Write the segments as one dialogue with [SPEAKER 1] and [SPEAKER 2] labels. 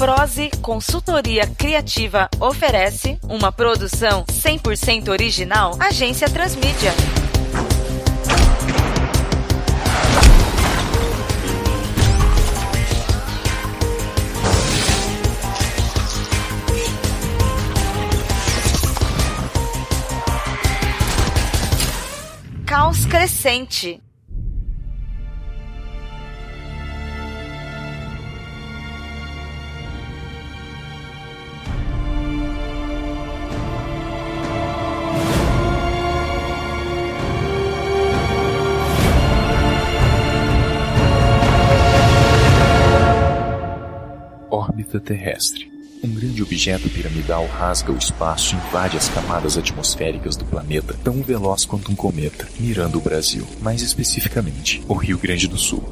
[SPEAKER 1] Prose Consultoria Criativa oferece uma produção 100% original Agência Transmídia. Caos Crescente.
[SPEAKER 2] Um grande objeto piramidal rasga o espaço e invade as camadas atmosféricas do planeta tão veloz quanto um cometa, mirando o Brasil, mais especificamente o Rio Grande do Sul.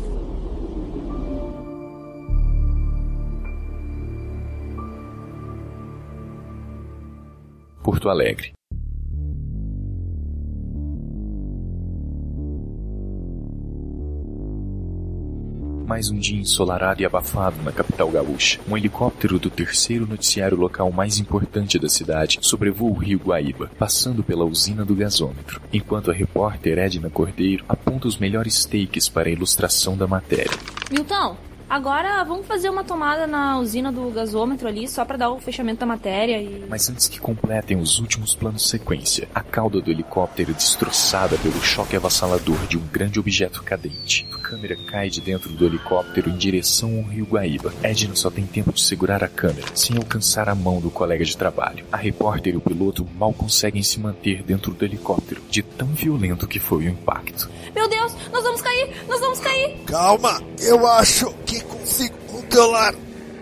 [SPEAKER 2] Porto Alegre. Mais um dia ensolarado e abafado na capital gaúcha. Um helicóptero do terceiro noticiário local mais importante da cidade sobrevoa o rio Guaíba, passando pela usina do gasômetro, enquanto a repórter Edna Cordeiro aponta os melhores takes para a ilustração da matéria.
[SPEAKER 3] Milton, Agora vamos fazer uma tomada na usina do gasômetro ali, só para dar o fechamento da matéria e.
[SPEAKER 2] Mas antes que completem os últimos planos sequência, a cauda do helicóptero é destroçada pelo choque avassalador de um grande objeto cadente. A câmera cai de dentro do helicóptero em direção ao rio Guaíba. Edna só tem tempo de segurar a câmera, sem alcançar a mão do colega de trabalho. A repórter e o piloto mal conseguem se manter dentro do helicóptero, de tão violento que foi o impacto.
[SPEAKER 3] Meu Deus, nós vamos cair! Nós vamos cair!
[SPEAKER 4] Calma, eu acho controlar.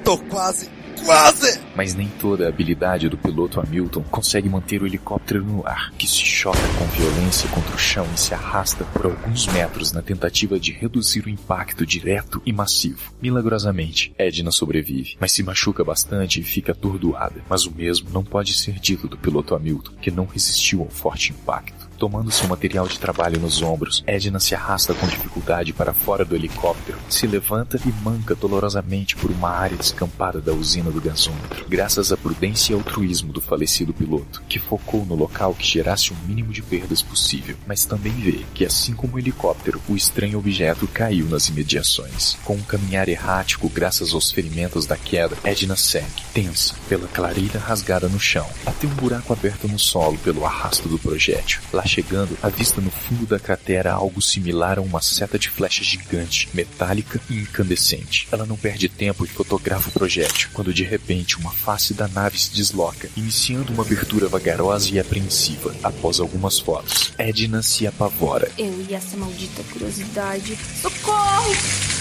[SPEAKER 4] Tô quase, quase!
[SPEAKER 2] Mas nem toda a habilidade do piloto Hamilton consegue manter o helicóptero no ar, que se choca com violência contra o chão e se arrasta por alguns metros na tentativa de reduzir o impacto direto e massivo. Milagrosamente, Edna sobrevive, mas se machuca bastante e fica atordoada. Mas o mesmo não pode ser dito do piloto Hamilton, que não resistiu ao forte impacto. Tomando seu material de trabalho nos ombros, Edna se arrasta com dificuldade para fora do helicóptero, se levanta e manca dolorosamente por uma área descampada da usina do gasômetro, graças à prudência e altruísmo do falecido piloto, que focou no local que gerasse o mínimo de perdas possível, mas também vê que, assim como o helicóptero, o estranho objeto caiu nas imediações. Com um caminhar errático graças aos ferimentos da queda, Edna segue, tensa, pela clareira rasgada no chão, até um buraco aberto no solo pelo arrasto do projétil. Lá chegando, avista no fundo da cratera algo similar a uma seta de flecha gigante, metálica e incandescente. Ela não perde tempo e fotografa o projétil, quando de repente uma face da nave se desloca, iniciando uma abertura vagarosa e apreensiva. Após algumas fotos, Edna se apavora.
[SPEAKER 3] Eu e essa maldita curiosidade. Socorro!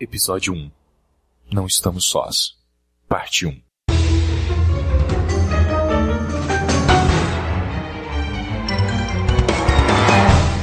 [SPEAKER 2] Episódio 1 Não estamos sós. Parte 1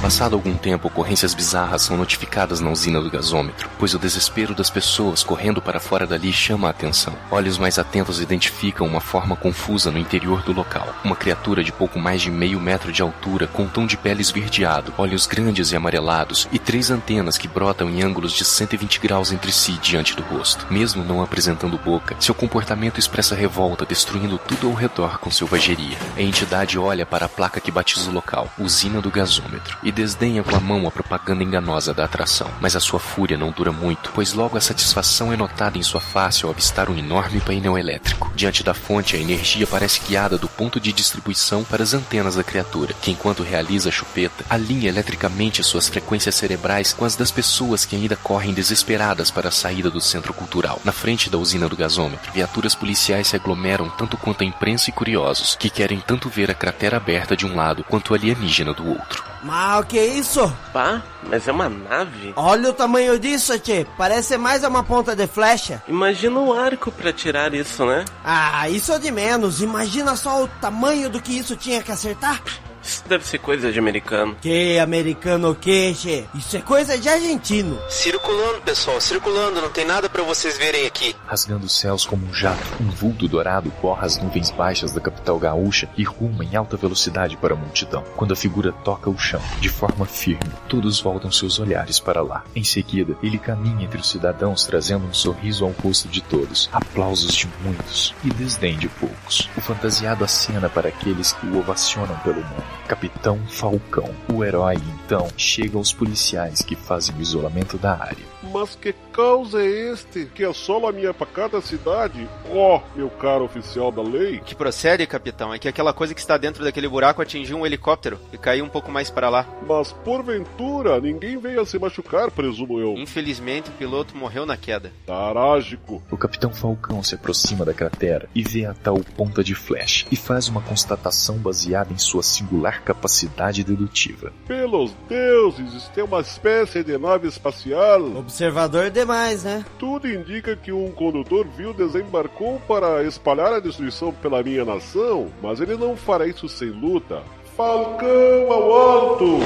[SPEAKER 2] Passado algum tempo, ocorrências bizarras são notificadas na usina do gasômetro, pois o desespero das pessoas correndo para fora dali chama a atenção. Olhos mais atentos identificam uma forma confusa no interior do local. Uma criatura de pouco mais de meio metro de altura, com um tom de pele esverdeado, olhos grandes e amarelados e três antenas que brotam em ângulos de 120 graus entre si diante do rosto. Mesmo não apresentando boca, seu comportamento expressa revolta, destruindo tudo ao redor com selvageria. A entidade olha para a placa que batiza o local, usina do gasômetro, e desdenha com a mão a propaganda enganosa da atração. Mas a sua fúria não dura muito, pois logo a satisfação é notada em sua face ao avistar um enorme painel elétrico. Diante da fonte, a energia parece guiada do ponto de distribuição para as antenas da criatura, que enquanto realiza a chupeta, alinha eletricamente suas frequências cerebrais com as das pessoas que ainda correm desesperadas para a saída do centro cultural. Na frente da usina do gasômetro, viaturas policiais se aglomeram tanto quanto a imprensa e curiosos, que querem tanto ver a cratera aberta de um lado quanto alienígena do outro.
[SPEAKER 5] Mas o que é isso?
[SPEAKER 6] Pá, mas é uma nave?
[SPEAKER 5] Olha o tamanho disso, tchê. Parece mais uma ponta de flecha.
[SPEAKER 6] Imagina um arco para tirar isso, né?
[SPEAKER 5] Ah, isso é de menos. Imagina só o tamanho do que isso tinha que acertar.
[SPEAKER 6] Isso deve ser coisa de americano.
[SPEAKER 5] Que americano o que, che? Isso é coisa de argentino.
[SPEAKER 7] Circulando, pessoal, circulando, não tem nada pra vocês verem aqui.
[SPEAKER 2] Rasgando os céus como um jato, um vulto dourado borra as nuvens baixas da capital gaúcha e ruma em alta velocidade para a multidão. Quando a figura toca o chão, de forma firme, todos voltam seus olhares para lá. Em seguida, ele caminha entre os cidadãos trazendo um sorriso ao rosto de todos, aplausos de muitos e desdém de poucos. O fantasiado acena para aqueles que o ovacionam pelo nome. Capitão Falcão. O herói, então, chega aos policiais que fazem o isolamento da área.
[SPEAKER 8] Mas que caos é este que assola a minha pacata cidade? Ó, oh, meu caro oficial da lei.
[SPEAKER 7] O que procede, capitão, é que aquela coisa que está dentro daquele buraco atingiu um helicóptero e caiu um pouco mais para lá.
[SPEAKER 8] Mas porventura, ninguém veio a se machucar, presumo eu.
[SPEAKER 7] Infelizmente, o piloto morreu na queda.
[SPEAKER 8] Tarágico.
[SPEAKER 2] O capitão Falcão se aproxima da cratera e vê a tal ponta de flash e faz uma constatação baseada em sua singular capacidade dedutiva.
[SPEAKER 8] Pelos deuses, isto é uma espécie de nave espacial.
[SPEAKER 5] Observador demais, né?
[SPEAKER 8] Tudo indica que um condutor vil desembarcou para espalhar a destruição pela minha nação, mas ele não fará isso sem luta. Falcão ao alto!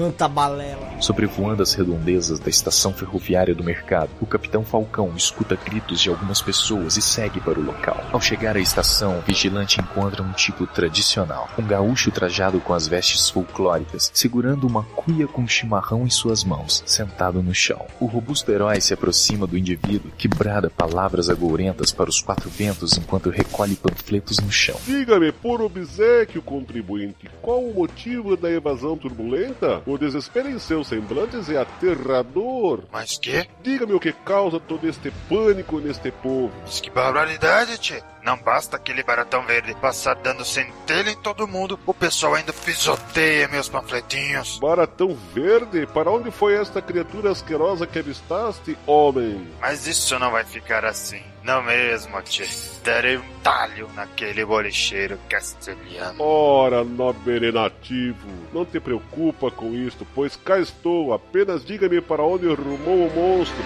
[SPEAKER 5] Quanta balela!
[SPEAKER 2] Sobrevoando as redondezas da estação ferroviária do mercado, o capitão Falcão escuta gritos de algumas pessoas e segue para o local. Ao chegar à estação, o vigilante encontra um tipo tradicional, um gaúcho trajado com as vestes folclóricas, segurando uma cuia com chimarrão em suas mãos, sentado no chão. O robusto herói se aproxima do indivíduo, que brada palavras agourentas para os quatro ventos enquanto recolhe panfletos no chão.
[SPEAKER 8] Diga-me, por obsequio, contribuinte, qual o motivo da evasão turbulenta? O desespero em seus semblantes é aterrador.
[SPEAKER 4] Mas que?
[SPEAKER 8] Diga-me o que causa todo este pânico neste povo.
[SPEAKER 4] Mas que barbaridade, tchê. Não basta aquele baratão verde passar dando centelha em todo mundo, o pessoal ainda pisoteia meus panfletinhos.
[SPEAKER 8] Baratão verde? Para onde foi esta criatura asquerosa que avistaste, homem?
[SPEAKER 4] Mas isso não vai ficar assim. Não mesmo, tchê. Darei um talho naquele bolicheiro castelhano.
[SPEAKER 8] Ora, nobre nativo, não te preocupa com isto, pois cá estou. Apenas diga-me para onde rumou o monstro.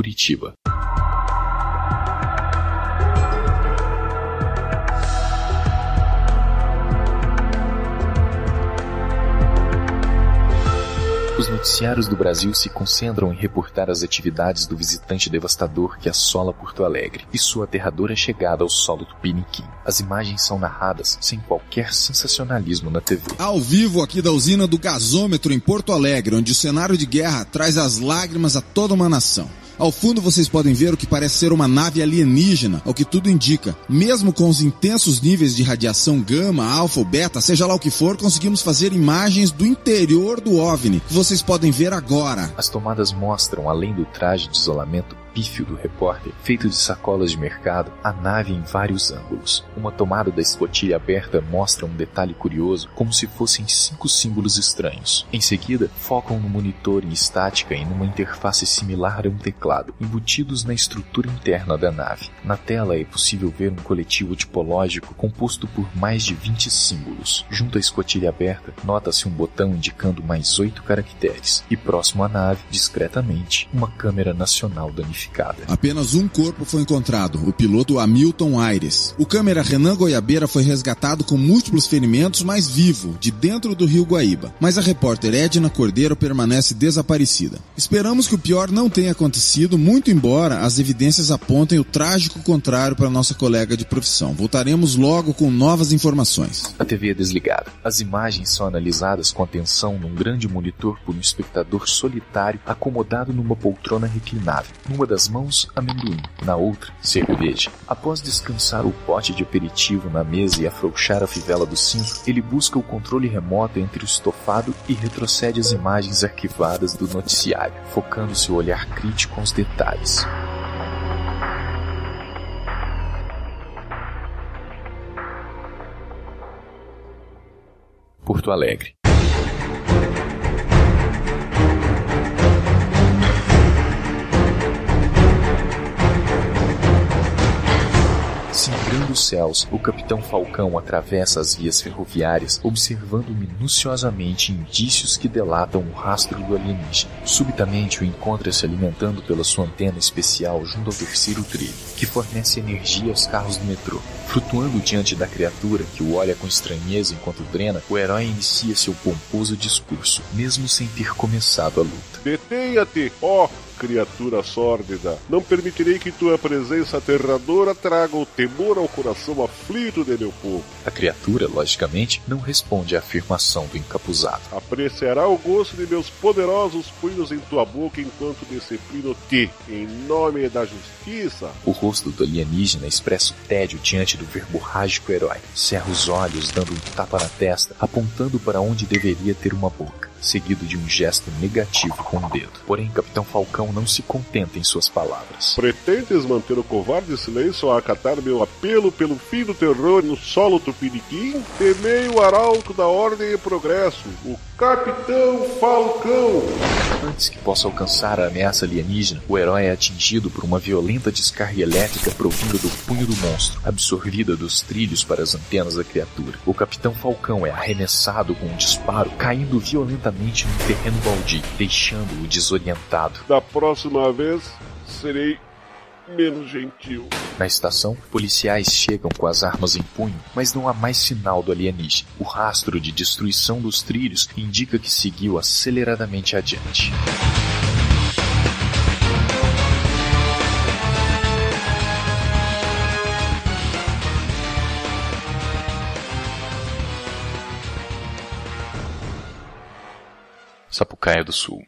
[SPEAKER 2] Curitiba. Os noticiários do Brasil se concentram em reportar as atividades do visitante devastador que assola Porto Alegre e sua aterradora chegada ao solo do Piniquim. As imagens são narradas sem qualquer sensacionalismo na TV.
[SPEAKER 9] Ao vivo aqui da usina do gasômetro em Porto Alegre, onde o cenário de guerra traz as lágrimas a toda uma nação. Ao fundo vocês podem ver o que parece ser uma nave alienígena, ao que tudo indica. Mesmo com os intensos níveis de radiação gama, alfa ou beta, seja lá o que for, conseguimos fazer imagens do interior do OVNI, que vocês podem ver agora.
[SPEAKER 2] As tomadas mostram, além do traje de isolamento pífio do repórter, feito de sacolas de mercado, a nave em vários ângulos. Uma tomada da escotilha aberta mostra um detalhe curioso, como se fossem cinco símbolos estranhos. Em seguida, focam no monitor em estática e numa interface similar a um teclado, embutidos na estrutura interna da nave. Na tela é possível ver um coletivo tipológico composto por mais de 20 símbolos. Junto à escotilha aberta, nota-se um botão indicando mais oito caracteres, e próximo à nave, discretamente, uma câmera nacional danificada.
[SPEAKER 9] Apenas um corpo foi encontrado, o piloto Hamilton Aires. O câmera Renan Goiabeira foi resgatado com múltiplos ferimentos, mas vivo, de dentro do rio Guaíba. Mas a repórter Edna Cordeiro permanece desaparecida. Esperamos que o pior não tenha acontecido, muito embora as evidências apontem o trágico contrário para nossa colega de profissão. Voltaremos logo com novas informações.
[SPEAKER 2] A TV é desligada. As imagens são analisadas com atenção num grande monitor por um espectador solitário acomodado numa poltrona reclinável. Numa das mãos, amendoim, na outra, cerveja. Após descansar o pote de aperitivo na mesa e afrouxar a fivela do cinto, ele busca o controle remoto entre o estofado e retrocede as imagens arquivadas do noticiário, focando seu olhar crítico aos detalhes. Porto Alegre. Singrando os céus, o capitão Falcão atravessa as vias ferroviárias, observando minuciosamente indícios que delatam o rastro do alienígena. Subitamente o encontra se alimentando pela sua antena especial junto ao terceiro trilho, que fornece energia aos carros do metrô. Flutuando diante da criatura que o olha com estranheza enquanto drena, o herói inicia seu pomposo discurso, mesmo sem ter começado a luta.
[SPEAKER 8] Detenha-te, ó criatura sórdida. Não permitirei que tua presença aterradora traga o temor ao coração aflito de meu povo.
[SPEAKER 2] A criatura, logicamente, não responde à afirmação do encapuzado.
[SPEAKER 8] Apreciará o gosto de meus poderosos punhos em tua boca enquanto disciplino-te, em nome da justiça.
[SPEAKER 2] O rosto do alienígena expressa o tédio diante do verborrágico herói. Cerra os olhos, dando um tapa na testa, apontando para onde deveria ter uma boca seguido de um gesto negativo com o dedo. Porém, Capitão Falcão não se contenta em suas palavras.
[SPEAKER 8] Pretendes manter o covarde silêncio a acatar meu apelo pelo fim do terror no solo tupiniquim? Temei o arauto da ordem e progresso, o Capitão Falcão!
[SPEAKER 2] Antes que possa alcançar a ameaça alienígena, o herói é atingido por uma violenta descarga elétrica provinda do punho do monstro, absorvida dos trilhos para as antenas da criatura. O Capitão Falcão é arremessado com um disparo, caindo violentamente num terreno baldio, deixando-o desorientado.
[SPEAKER 8] Da próxima vez, serei menos gentil.
[SPEAKER 2] Na estação, policiais chegam com as armas em punho, mas não há mais sinal do alienígena. O rastro de destruição dos trilhos indica que seguiu aceleradamente adiante. Sapucaia do Sul.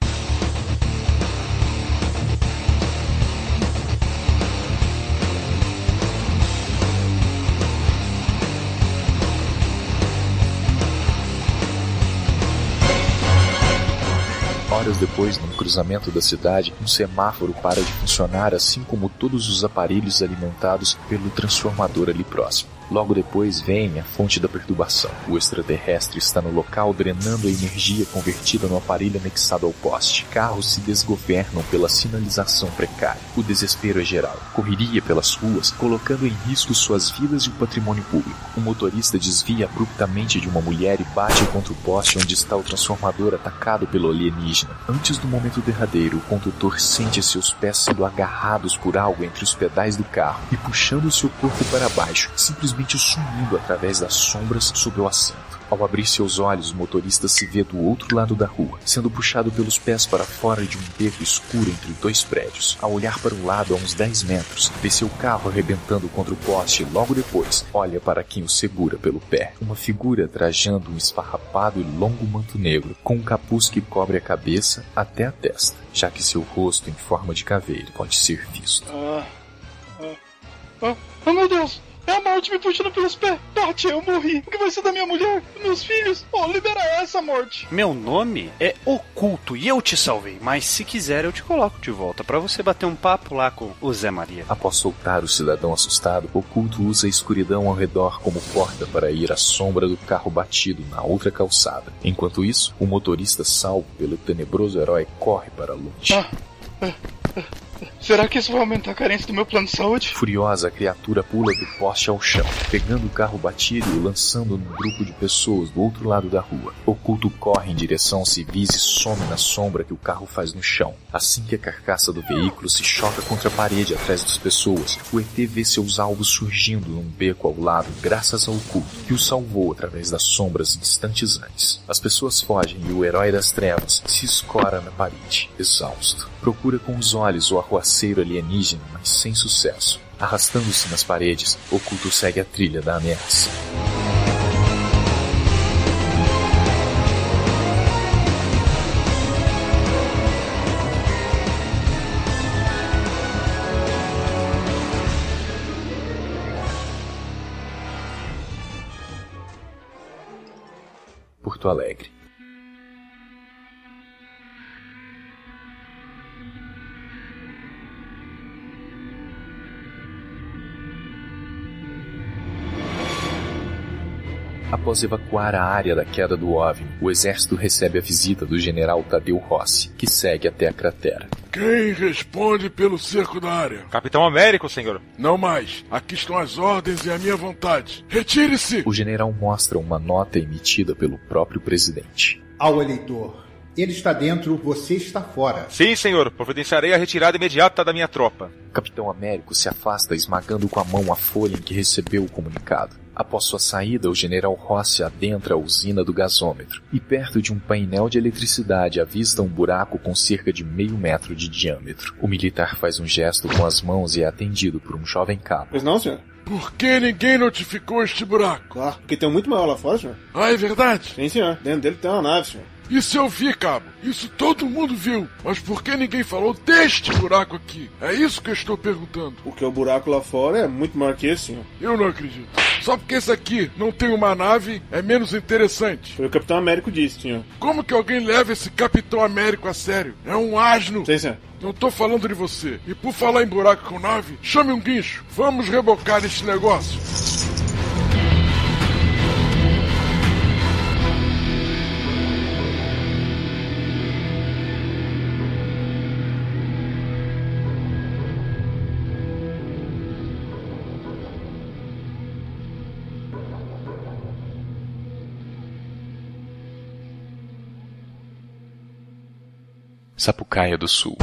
[SPEAKER 2] Horas depois, num cruzamento da cidade, um semáforo para de funcionar, assim como todos os aparelhos alimentados pelo transformador ali próximo. Logo depois vem a fonte da perturbação. O extraterrestre está no local drenando a energia convertida no aparelho anexado ao poste. Carros se desgovernam pela sinalização precária. O desespero é geral. Correria pelas ruas, colocando em risco suas vidas e o patrimônio público. O motorista desvia abruptamente de uma mulher e bate contra o poste onde está o transformador atacado pelo alienígena. Antes do momento derradeiro, o condutor sente seus pés sendo agarrados por algo entre os pedais do carro e puxando seu corpo para baixo, simplesmente sumindo através das sombras sob o assento. Ao abrir seus olhos, o motorista se vê do outro lado da rua, sendo puxado pelos pés para fora de um beco escuro entre dois prédios. Ao olhar para o lado a uns 10 metros, vê seu carro arrebentando contra o poste e logo depois olha para quem o segura pelo pé. Uma figura trajando um esfarrapado e longo manto negro, com um capuz que cobre a cabeça até a testa, já que seu rosto em forma de caveira pode ser visto.
[SPEAKER 10] Ah, ah, ah, oh meu Deus! É a morte me puxando pelos pés. Tati, eu morri. O que vai ser da minha mulher? Meus filhos? Oh, libera essa morte.
[SPEAKER 11] Meu nome é Oculto e eu te salvei. Mas se quiser, eu te coloco de volta para você bater um papo lá com o Zé Maria.
[SPEAKER 2] Após soltar o cidadão assustado, Oculto usa a escuridão ao redor como porta para ir à sombra do carro batido na outra calçada. Enquanto isso, o motorista salvo pelo tenebroso herói corre para longe.
[SPEAKER 10] Ah, ah, ah. Será que isso vai aumentar a carência do meu plano de saúde?
[SPEAKER 2] Furiosa, a criatura pula do poste ao chão, pegando o carro batido e lançando num grupo de pessoas do outro lado da rua. Oculto corre em direção aos civis e some na sombra que o carro faz no chão. Assim que a carcaça do veículo se choca contra a parede atrás das pessoas, o ET vê seus alvos surgindo num beco ao lado graças ao oculto, que o salvou através das sombras instantes antes. As pessoas fogem e o herói das trevas se escora na parede, exausto. Procura com os olhos o arruaceiro alienígena, mas sem sucesso. Arrastando-se nas paredes, Oculto segue a trilha da ameaça. Após evacuar a área da queda do OVNI, o exército recebe a visita do general Tadeu Rossi, que segue até a cratera.
[SPEAKER 12] Quem responde pelo cerco da área?
[SPEAKER 13] Capitão Américo, senhor.
[SPEAKER 12] Não mais. Aqui estão as ordens e a minha vontade. Retire-se!
[SPEAKER 14] O general mostra uma nota emitida pelo próprio presidente.
[SPEAKER 15] Ao eleitor. Ele está dentro, você está fora.
[SPEAKER 13] Sim, senhor. Providenciarei a retirada imediata da minha tropa.
[SPEAKER 14] Capitão Américo se afasta esmagando com a mão a folha em que recebeu o comunicado. Após sua saída, o general Rossi adentra a usina do gasômetro e perto de um painel de eletricidade avista um buraco com cerca de meio metro de diâmetro. O militar faz um gesto com as mãos e é atendido por um jovem cabo.
[SPEAKER 16] Pois não, senhor?
[SPEAKER 12] Por que ninguém notificou este buraco?
[SPEAKER 16] Claro, porque tem um muito maior lá fora, senhor.
[SPEAKER 12] Ah, é verdade?
[SPEAKER 16] Sim, senhor. Dentro dele tem uma nave, senhor.
[SPEAKER 12] Isso eu vi, cabo. Isso todo mundo viu. Mas por que ninguém falou deste buraco aqui? É isso que eu estou perguntando.
[SPEAKER 16] Porque o buraco lá fora é muito maior que esse, senhor.
[SPEAKER 12] Eu não acredito. Só porque esse aqui não tem uma nave é menos interessante.
[SPEAKER 16] Foi o Capitão Américo disse, senhor.
[SPEAKER 12] Como que alguém leva esse Capitão Américo a sério? É um asno.
[SPEAKER 16] Sim, senhor.
[SPEAKER 12] Não tô falando de você. E por falar em buraco com nave, chame um guincho. Vamos rebocar este negócio.
[SPEAKER 14] Sapucaia do Sul.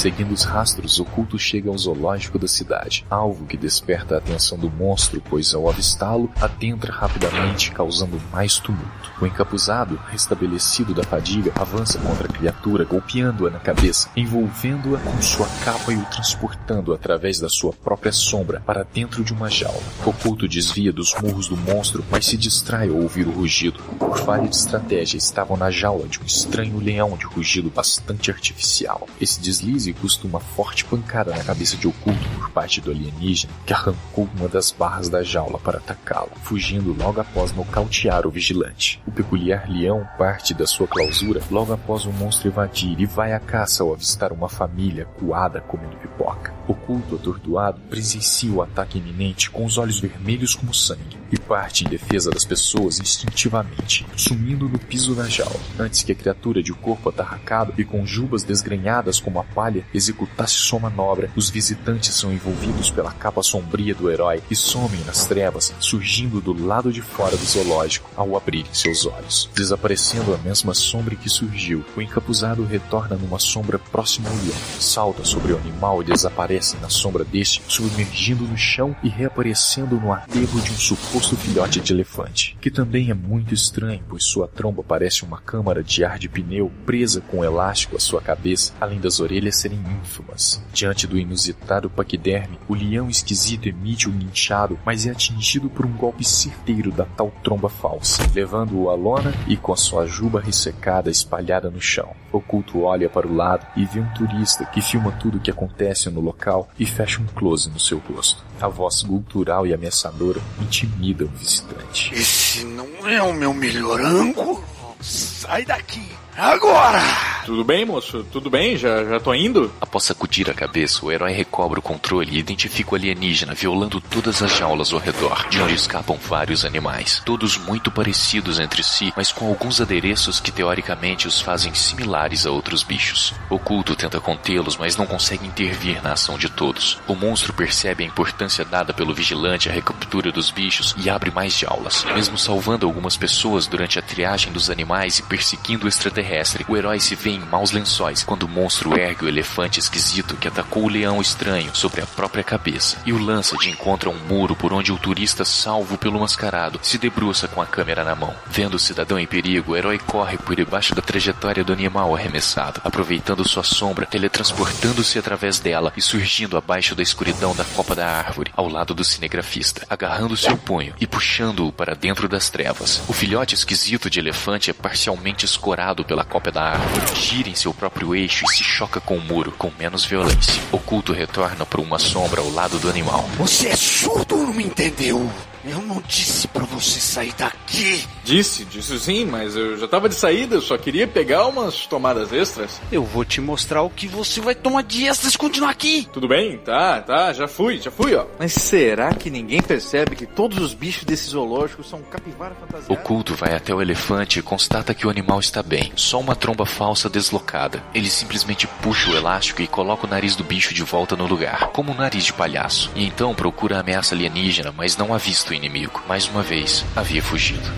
[SPEAKER 14] Seguindo os rastros, Oculto chega ao zoológico da cidade, alvo que desperta a atenção do monstro, pois ao avistá-lo, adentra rapidamente, causando mais tumulto. O encapuzado, restabelecido da fadiga, avança contra a criatura, golpeando-a na cabeça, envolvendo-a com sua capa e o transportando através da sua própria sombra para dentro de uma jaula. Oculto desvia dos murros do monstro, mas se distrai ao ouvir o rugido. Por falha de estratégia, estavam na jaula de um estranho leão de rugido bastante artificial. Esse deslize custa uma forte pancada na cabeça de Oculto por parte do alienígena, que arrancou uma das barras da jaula para atacá-lo, fugindo logo após nocautear o vigilante. O peculiar leão parte da sua clausura logo após o monstro evadir e vai à caça ao avistar uma família coada comendo pipoca. Oculto, atordoado, presencia o ataque iminente com os olhos vermelhos como sangue e parte em defesa das pessoas instintivamente, sumindo no piso da jaula, antes que a criatura de corpo atarracado e com jubas desgrenhadas como a palha executasse sua manobra. Os visitantes são envolvidos pela capa sombria do herói e somem nas trevas, surgindo do lado de fora do zoológico ao abrirem seus olhos. Desaparecendo a mesma sombra que surgiu, o encapuzado retorna numa sombra próxima ao leão, salta sobre o animal e desaparece na sombra deste, submergindo no chão e reaparecendo no aterro de um suposto filhote de elefante, que também é muito estranho, pois sua tromba parece uma câmara de ar de pneu presa com um elástico à sua cabeça, além das orelhas serem ínfimas. Diante do inusitado paquiderme, o leão esquisito emite um guinchado, mas é atingido por um golpe certeiro da tal tromba falsa, levando-o à lona e com a sua juba ressecada espalhada no chão. Oculto olha para o lado e vê um turista que filma tudo o que acontece no local e fecha um close no seu rosto. A voz cultural e ameaçadora intimida o visitante.
[SPEAKER 17] Esse não é o meu melhor ângulo? Sai daqui! Agora!
[SPEAKER 13] Tudo bem, moço? Tudo bem? Já, já tô indo?
[SPEAKER 14] Após sacudir a cabeça, o herói recobra o controle e identifica o alienígena violando todas as jaulas ao redor, de onde escapam vários animais, todos muito parecidos entre si, mas com alguns adereços que teoricamente os fazem similares a outros bichos. Oculto tenta contê-los, mas não consegue intervir na ação de todos. O monstro percebe a importância dada pelo vigilante à recaptura dos bichos e abre mais jaulas, mesmo salvando algumas pessoas durante a triagem dos animais e perseguindo o extraterrestre terrestre, o herói se vê em maus lençóis quando o monstro ergue o elefante esquisito que atacou o leão estranho sobre a própria cabeça e o lança de encontro a um muro por onde o turista, salvo pelo mascarado, se debruça com a câmera na mão. Vendo o cidadão em perigo, o herói corre por debaixo da trajetória do animal arremessado, aproveitando sua sombra, teletransportando-se através dela e surgindo abaixo da escuridão da copa da árvore, ao lado do cinegrafista, agarrando seu punho e puxando-o para dentro das trevas. O filhote esquisito de elefante é parcialmente escorado
[SPEAKER 2] pela cópia da árvore, gira em seu próprio eixo e se choca com o muro, com menos violência. Oculto retorna para uma sombra ao lado do animal.
[SPEAKER 17] Você é surdo ou não me entendeu? Eu não disse pra você sair daqui.
[SPEAKER 13] Disse, disse sim, mas eu já tava de saída, eu só queria pegar umas tomadas extras.
[SPEAKER 11] Eu vou te mostrar o que você vai tomar de extras se continuar aqui.
[SPEAKER 13] Tudo bem? Tá, tá, já fui, já fui, ó.
[SPEAKER 11] Mas será que ninguém percebe que todos os bichos desse zoológico são capivara fantasiada?
[SPEAKER 2] Oculto vai até o elefante e constata que o animal está bem, só uma tromba falsa deslocada. Ele simplesmente puxa o elástico e coloca o nariz do bicho de volta no lugar, como um nariz de palhaço. E então procura a ameaça alienígena, mas não avista o inimigo. Mais uma vez, havia fugido.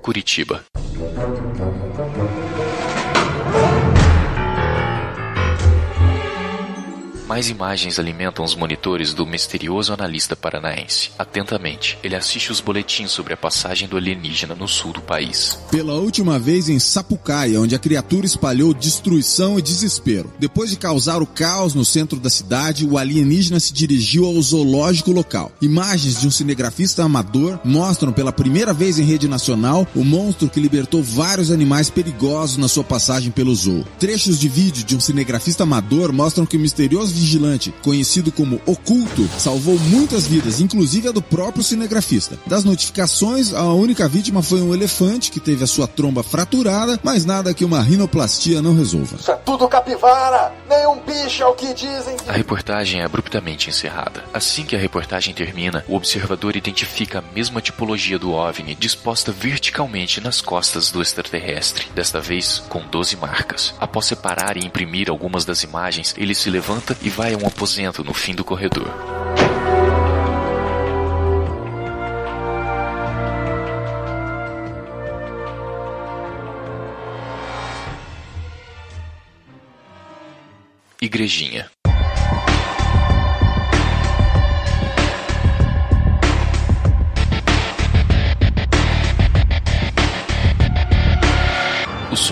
[SPEAKER 2] Curitiba. Mais imagens alimentam os monitores do misterioso analista paranaense. Atentamente, ele assiste os boletins sobre a passagem do alienígena no sul do país.
[SPEAKER 9] Pela última vez em Sapucaia, onde a criatura espalhou destruição e desespero. Depois de causar o caos no centro da cidade, o alienígena se dirigiu ao zoológico local. Imagens de um cinegrafista amador mostram pela primeira vez em rede nacional o monstro que libertou vários animais perigosos na sua passagem pelo zoo. Trechos de vídeo de um cinegrafista amador mostram que o misterioso vigilante, conhecido como Oculto, salvou muitas vidas, inclusive a do próprio cinegrafista. Das notificações, a única vítima foi um elefante que teve a sua tromba fraturada, mas nada que uma rinoplastia não resolva.
[SPEAKER 17] Isso é tudo capivara! Nenhum bicho é o que dizem.
[SPEAKER 2] A reportagem é abruptamente encerrada. Assim que a reportagem termina, o observador identifica a mesma tipologia do OVNI disposta verticalmente nas costas do extraterrestre, desta vez com 12 marcas. Após separar e imprimir algumas das imagens, ele se levanta e vai a um aposento no fim do corredor. Igrejinha.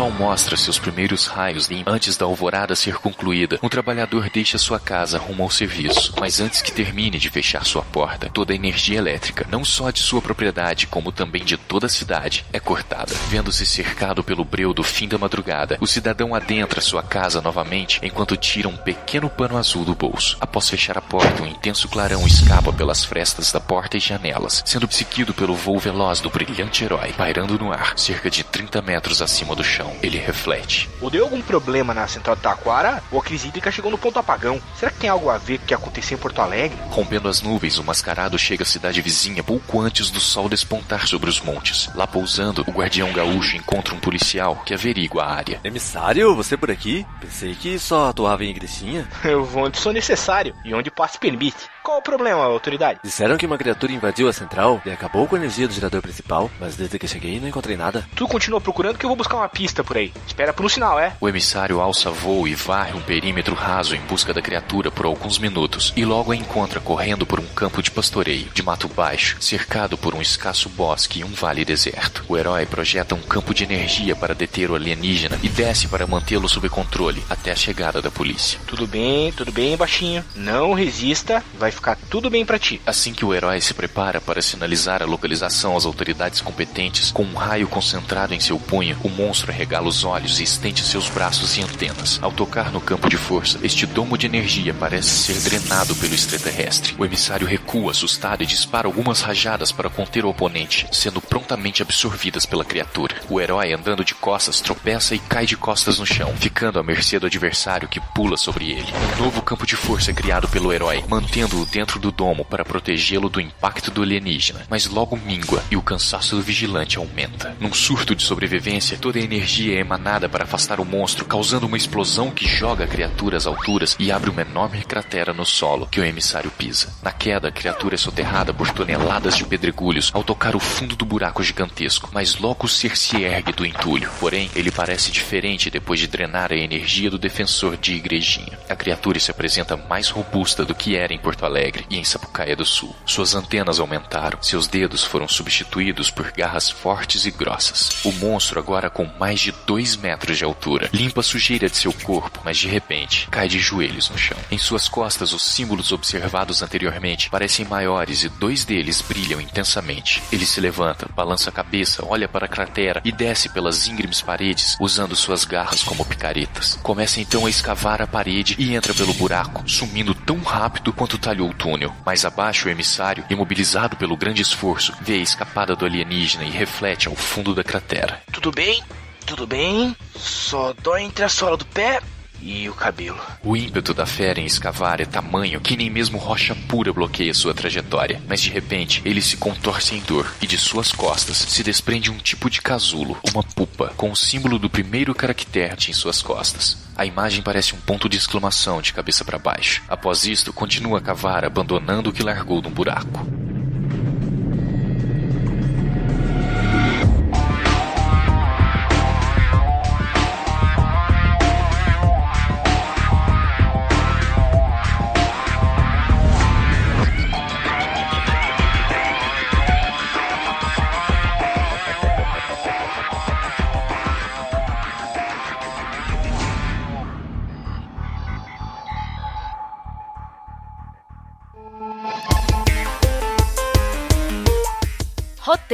[SPEAKER 2] Sol mostra seus primeiros raios antes da alvorada ser concluída, um trabalhador deixa sua casa rumo ao serviço. Mas antes que termine de fechar sua porta, toda a energia elétrica, não só de sua propriedade, como também de toda a cidade, é cortada. Vendo-se cercado pelo breu do fim da madrugada, o cidadão adentra sua casa novamente enquanto tira um pequeno pano azul do bolso. Após fechar a porta, um intenso clarão escapa pelas frestas da porta e janelas, sendo psiquido pelo voo veloz do brilhante herói, pairando no ar, cerca de 30 metros acima do chão. Ele reflete.
[SPEAKER 18] Ou deu algum problema na central de Taquara, ou a crise hídrica chegou no ponto apagão. Será que tem algo a ver com o que aconteceu em Porto Alegre?
[SPEAKER 2] Rompendo as nuvens, o mascarado chega à cidade vizinha pouco antes do sol despontar sobre os montes. Lá pousando, o guardião gaúcho encontra um policial que averigua a área.
[SPEAKER 19] Emissário, você por aqui? Pensei que só atuava em Igrecinha.
[SPEAKER 18] Eu vou onde sou necessário e onde passe permite. Qual o problema, autoridade?
[SPEAKER 19] Disseram que uma criatura invadiu a central e acabou com a energia do gerador principal, mas desde que cheguei não encontrei nada.
[SPEAKER 18] Tu continua procurando que eu vou buscar uma pista por aí. Espera por um sinal, é?
[SPEAKER 2] O emissário alça voo e varre um perímetro raso em busca da criatura por alguns minutos e logo a encontra correndo por um campo de pastoreio, de mato baixo, cercado por um escasso bosque e um vale deserto. O herói projeta um campo de energia para deter o alienígena e desce para mantê-lo sob controle até a chegada da polícia.
[SPEAKER 18] Tudo bem, tudo bem, baixinho. Não resista, vai ficar tudo bem para ti.
[SPEAKER 2] Assim que o herói se prepara para sinalizar a localização às autoridades competentes, com um raio concentrado em seu punho, o monstro regala os olhos e estende seus braços e antenas. Ao tocar no campo de força, este domo de energia parece ser drenado pelo extraterrestre. O emissário recua assustado e dispara algumas rajadas para conter o oponente, sendo prontamente absorvidas pela criatura. O herói, andando de costas, tropeça e cai de costas no chão, ficando à mercê do adversário que pula sobre ele. Um novo campo de força é criado pelo herói, mantendo-o dentro do domo para protegê-lo do impacto do alienígena, mas logo mingua e o cansaço do vigilante aumenta. Num surto de sobrevivência, toda a energia é emanada para afastar o monstro, causando uma explosão que joga a criatura às alturas e abre uma enorme cratera no solo que o emissário pisa. Na queda, a criatura é soterrada por toneladas de pedregulhos ao tocar o fundo do buraco gigantesco, mas logo o ser se ergue do entulho. Porém, ele parece diferente depois de drenar a energia do defensor de Igrejinha. A criatura se apresenta mais robusta do que era em Porto Alegre e em Sapucaia do Sul. Suas antenas aumentaram, seus dedos foram substituídos por garras fortes e grossas. O monstro, agora com mais mais de dois metros de altura. Limpa a sujeira de seu corpo, mas de repente cai de joelhos no chão. Em suas costas, os símbolos observados anteriormente parecem maiores e dois deles brilham intensamente. Ele se levanta, balança a cabeça, olha para a cratera e desce pelas íngremes paredes usando suas garras como picaretas. Começa então a escavar a parede e entra pelo buraco, sumindo tão rápido quanto talhou o túnel. Mais abaixo, o emissário, imobilizado pelo grande esforço, vê a escapada do alienígena e reflete ao fundo da cratera.
[SPEAKER 18] Tudo bem? Tudo bem? Só dói entre a sola do pé e o cabelo.
[SPEAKER 2] O ímpeto da fera em escavar é tamanho que nem mesmo rocha pura bloqueia sua trajetória. Mas de repente, ele se contorce em dor e de suas costas se desprende um tipo de casulo, uma pupa, com o símbolo do primeiro caractere em suas costas. A imagem parece um ponto de exclamação de cabeça para baixo. Após isto, continua a cavar, abandonando o que largou no buraco.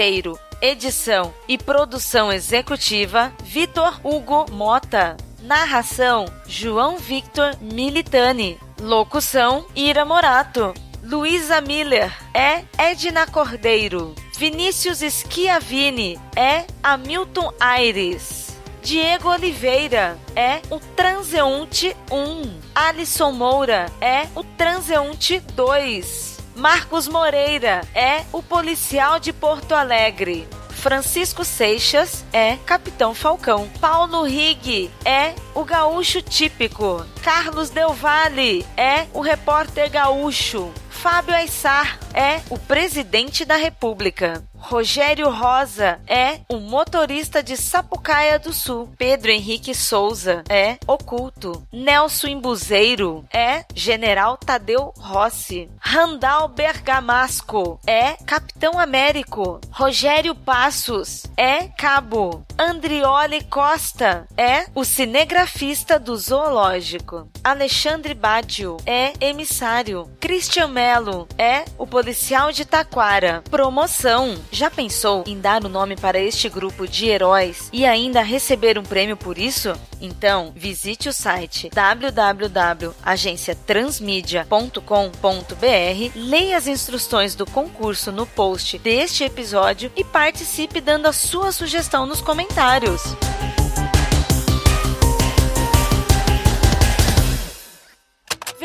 [SPEAKER 1] Roteiro, edição e produção executiva: Vitor Hugo Mota. Narração: João Victor Militani. Locução: Ira Morato. Luísa Miller é Edna Cordeiro. Vinícius Schiavini é Hamilton Aires. Diego Oliveira é o Transeunte 1. Alisson Moura é o Transeunte 2. Marcos Moreira é o policial de Porto Alegre. Francisco Seixas é Capitão Falcão. Paulo Rig é o gaúcho típico. Carlos Del Valle é o repórter gaúcho. Fábio Aissar é o presidente da República. Rogério Rosa é o motorista de Sapucaia do Sul. Pedro Henrique Souza é oculto. Nelson Imbuzeiro é General Tadeu Rossi. Randall Bergamasco é Capitão Américo. Rogério Passos é Cabo. Andrioli Costa é o cinegrafista do Zoológico. Alexandre Badio é emissário. Christian Melo é o policial de Taquara. Promoção. Já pensou em dar o nome para este grupo de heróis e ainda receber um prêmio por isso? Então, visite o site www.agenciatransmedia.com.br, leia as instruções do concurso no post deste episódio e participe dando a sua sugestão nos comentários.